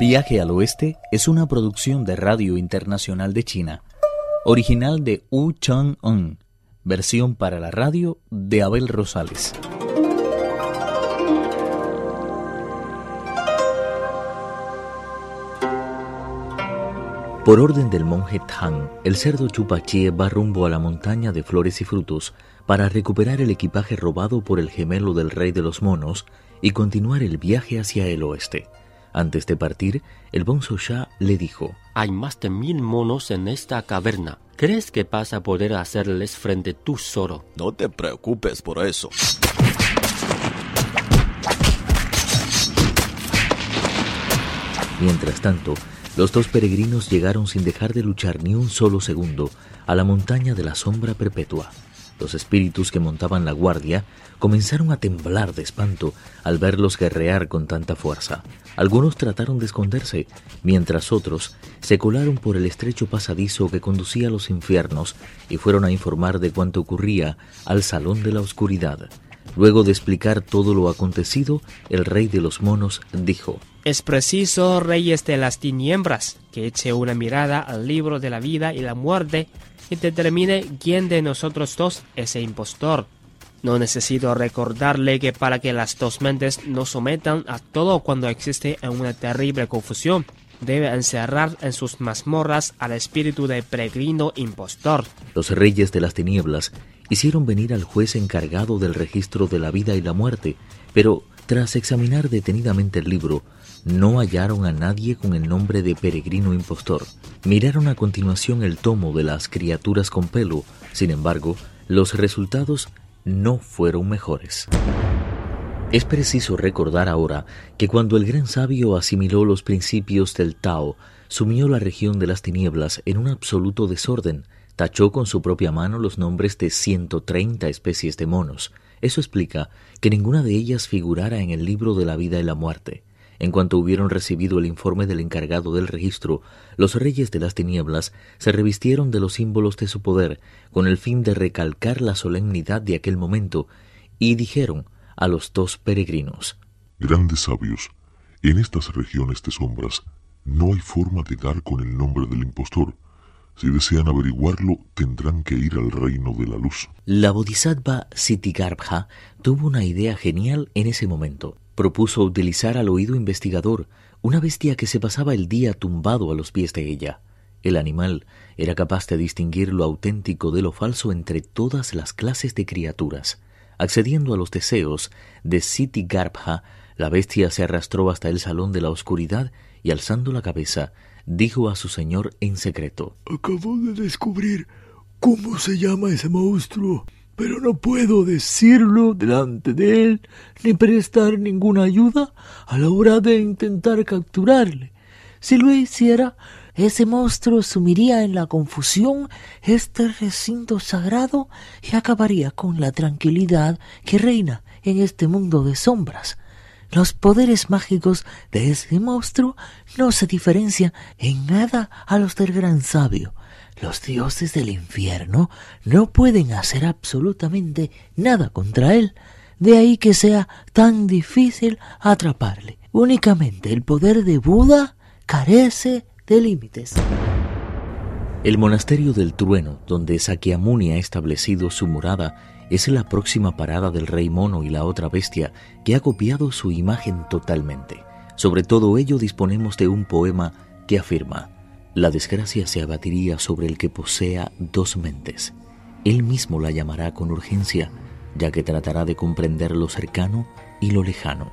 Viaje al Oeste es una producción de Radio Internacional de China, original de Wu Chang-un, versión para la radio de Abel Rosales. Por orden del monje Tang, el cerdo Chupachie va rumbo a la montaña de flores y frutos para recuperar el equipaje robado por el gemelo del rey de los monos y continuar el viaje hacia el oeste. Antes de partir, el Bonzo Shah le dijo: Hay más de mil monos en esta caverna. ¿Crees que vas a poder hacerles frente tú solo? No te preocupes por eso. Mientras tanto, los dos peregrinos llegaron sin dejar de luchar ni un solo segundo a la montaña de la sombra perpetua. Los espíritus que montaban la guardia comenzaron a temblar de espanto al verlos guerrear con tanta fuerza. Algunos trataron de esconderse, mientras otros se colaron por el estrecho pasadizo que conducía a los infiernos y fueron a informar de cuanto ocurría al Salón de la Oscuridad. Luego de explicar todo lo acontecido, el rey de los monos dijo, Es preciso, reyes de las tinieblas, que eche una mirada al libro de la vida y la muerte y determine quién de nosotros dos es el impostor. No necesito recordarle que para que las dos mentes no sometan a todo cuando existe una terrible confusión, debe encerrar en sus mazmorras al espíritu del peregrino impostor. Los reyes de las tinieblas hicieron venir al juez encargado del registro de la vida y la muerte, pero tras examinar detenidamente el libro, no hallaron a nadie con el nombre de peregrino impostor. Miraron a continuación el tomo de las criaturas con pelo, sin embargo, los resultados no fueron mejores. Es preciso recordar ahora que cuando el gran sabio asimiló los principios del Tao, sumió la región de las tinieblas en un absoluto desorden, tachó con su propia mano los nombres de 130 especies de monos. Eso explica que ninguna de ellas figurara en el libro de la vida y la muerte. En cuanto hubieron recibido el informe del encargado del registro, los reyes de las tinieblas se revistieron de los símbolos de su poder con el fin de recalcar la solemnidad de aquel momento y dijeron a los dos peregrinos Grandes sabios, en estas regiones de sombras no hay forma de dar con el nombre del impostor. Si desean averiguarlo, tendrán que ir al reino de la luz. La bodhisattva Sitigarbha tuvo una idea genial en ese momento propuso utilizar al oído investigador una bestia que se pasaba el día tumbado a los pies de ella. El animal era capaz de distinguir lo auténtico de lo falso entre todas las clases de criaturas. Accediendo a los deseos de Siti Garbha, la bestia se arrastró hasta el salón de la oscuridad y alzando la cabeza, dijo a su señor en secreto Acabo de descubrir cómo se llama ese monstruo pero no puedo decirlo delante de él ni prestar ninguna ayuda a la hora de intentar capturarle. Si lo hiciera, ese monstruo sumiría en la confusión este recinto sagrado y acabaría con la tranquilidad que reina en este mundo de sombras. Los poderes mágicos de ese monstruo no se diferencian en nada a los del gran sabio, los dioses del infierno no pueden hacer absolutamente nada contra él, de ahí que sea tan difícil atraparle. Únicamente el poder de Buda carece de límites. El monasterio del trueno, donde Sakyamuni ha establecido su morada, es la próxima parada del rey mono y la otra bestia que ha copiado su imagen totalmente. Sobre todo ello disponemos de un poema que afirma la desgracia se abatiría sobre el que posea dos mentes. Él mismo la llamará con urgencia, ya que tratará de comprender lo cercano y lo lejano.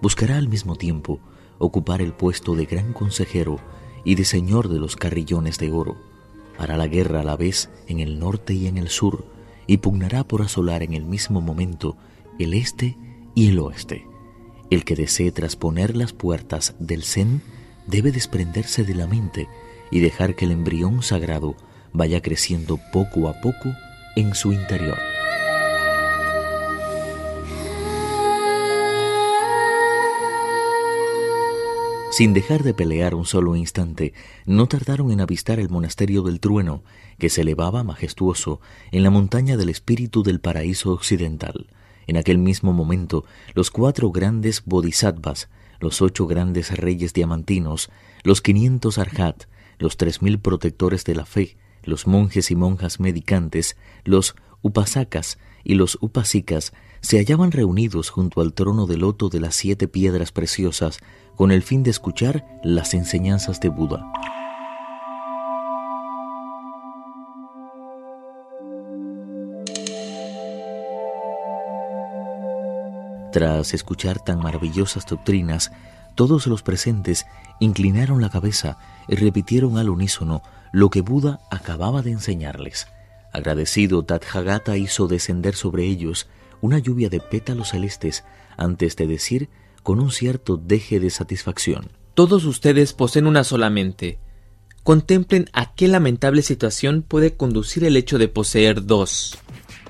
Buscará al mismo tiempo ocupar el puesto de gran consejero y de señor de los carrillones de oro. Hará la guerra a la vez en el norte y en el sur, y pugnará por asolar en el mismo momento el este y el oeste. El que desee trasponer las puertas del Zen debe desprenderse de la mente y dejar que el embrión sagrado vaya creciendo poco a poco en su interior. Sin dejar de pelear un solo instante, no tardaron en avistar el monasterio del trueno, que se elevaba majestuoso en la montaña del espíritu del paraíso occidental. En aquel mismo momento, los cuatro grandes bodhisattvas, los ocho grandes reyes diamantinos, los quinientos arhat, los tres mil protectores de la fe, los monjes y monjas medicantes, los upasakas y los upasikas se hallaban reunidos junto al trono de loto de las siete piedras preciosas con el fin de escuchar las enseñanzas de Buda. Tras escuchar tan maravillosas doctrinas, todos los presentes inclinaron la cabeza y repitieron al unísono lo que Buda acababa de enseñarles. Agradecido, Tathagata hizo descender sobre ellos una lluvia de pétalos celestes antes de decir con un cierto deje de satisfacción. Todos ustedes poseen una sola mente. Contemplen a qué lamentable situación puede conducir el hecho de poseer dos.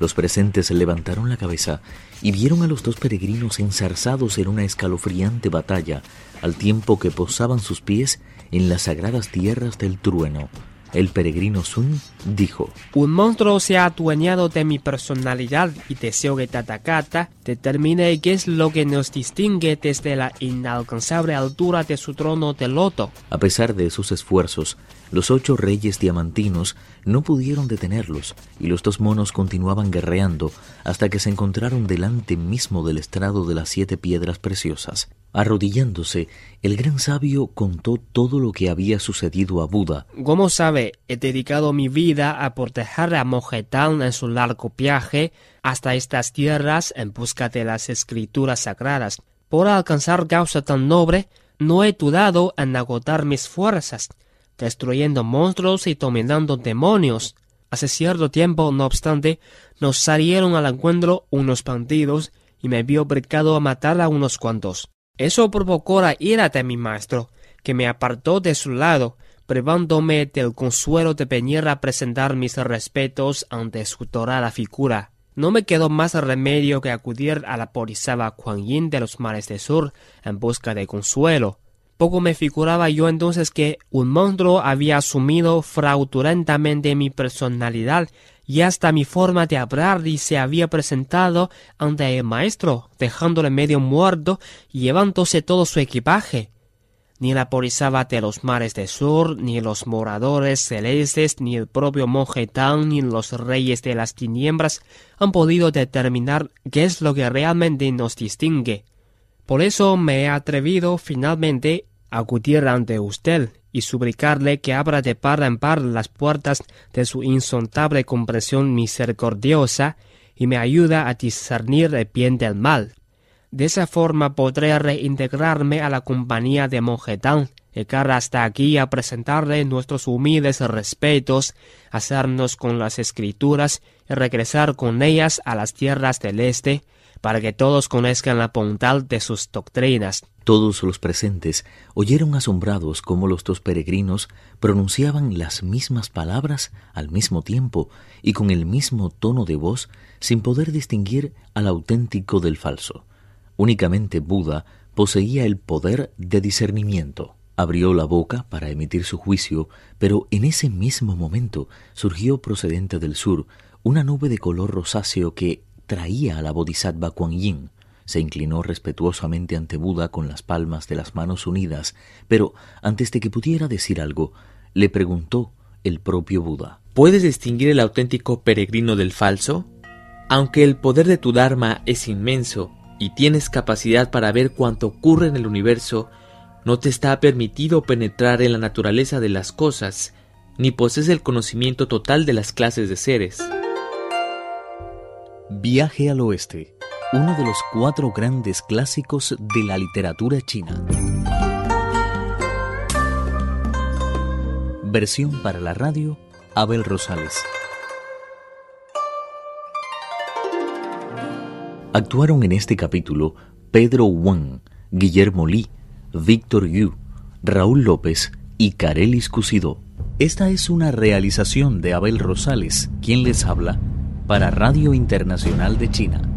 Los presentes levantaron la cabeza y vieron a los dos peregrinos enzarzados en una escalofriante batalla, al tiempo que posaban sus pies en las sagradas tierras del trueno. El peregrino Sun dijo, Un monstruo se ha adueñado de mi personalidad y deseo que Tatakata determine qué es lo que nos distingue desde la inalcanzable altura de su trono de loto. A pesar de sus esfuerzos, los ocho reyes diamantinos no pudieron detenerlos y los dos monos continuaban guerreando hasta que se encontraron delante mismo del estrado de las siete piedras preciosas. Arrodillándose, el gran sabio contó todo lo que había sucedido a Buda. Como sabe, he dedicado mi vida a proteger a Mojetán en su largo viaje hasta estas tierras en busca de las escrituras sagradas. Por alcanzar causa tan noble, no he dudado en agotar mis fuerzas, destruyendo monstruos y dominando demonios. Hace cierto tiempo, no obstante, nos salieron al encuentro unos bandidos y me vi obligado a matar a unos cuantos. Eso provocó la ira de mi maestro, que me apartó de su lado, privándome del consuelo de venir a presentar mis respetos ante su dorada figura. No me quedó más remedio que acudir a la Porizaba Kuan Yin de los mares del sur en busca de consuelo. Poco me figuraba yo entonces que un monstruo había asumido fraudulentamente mi personalidad y hasta mi forma de hablar y se había presentado ante el maestro, dejándole medio muerto y llevándose todo su equipaje. Ni la porizaba de los mares del sur, ni los moradores celestes, ni el propio monje ni los reyes de las tinieblas han podido determinar qué es lo que realmente nos distingue. Por eso me he atrevido finalmente a acudir ante usted y suplicarle que abra de par en par las puertas de su insondable comprensión misericordiosa y me ayuda a discernir el bien del mal. De esa forma podré reintegrarme a la compañía de Monjetán, llegar hasta aquí a presentarle nuestros humildes respetos, hacernos con las escrituras y regresar con ellas a las tierras del este, para que todos conozcan la bondad de sus doctrinas. Todos los presentes oyeron asombrados cómo los dos peregrinos pronunciaban las mismas palabras al mismo tiempo y con el mismo tono de voz sin poder distinguir al auténtico del falso. Únicamente Buda poseía el poder de discernimiento. Abrió la boca para emitir su juicio, pero en ese mismo momento surgió procedente del sur una nube de color rosáceo que traía a la Bodhisattva Kuan Yin. Se inclinó respetuosamente ante Buda con las palmas de las manos unidas, pero antes de que pudiera decir algo, le preguntó el propio Buda. ¿Puedes distinguir el auténtico peregrino del falso? Aunque el poder de tu Dharma es inmenso y tienes capacidad para ver cuanto ocurre en el universo, no te está permitido penetrar en la naturaleza de las cosas, ni posees el conocimiento total de las clases de seres. Viaje al Oeste, uno de los cuatro grandes clásicos de la literatura china. Versión para la radio, Abel Rosales. Actuaron en este capítulo Pedro Wang, Guillermo Li, Víctor Yu, Raúl López y Carelis Cusidó. Esta es una realización de Abel Rosales, quien les habla para Radio Internacional de China.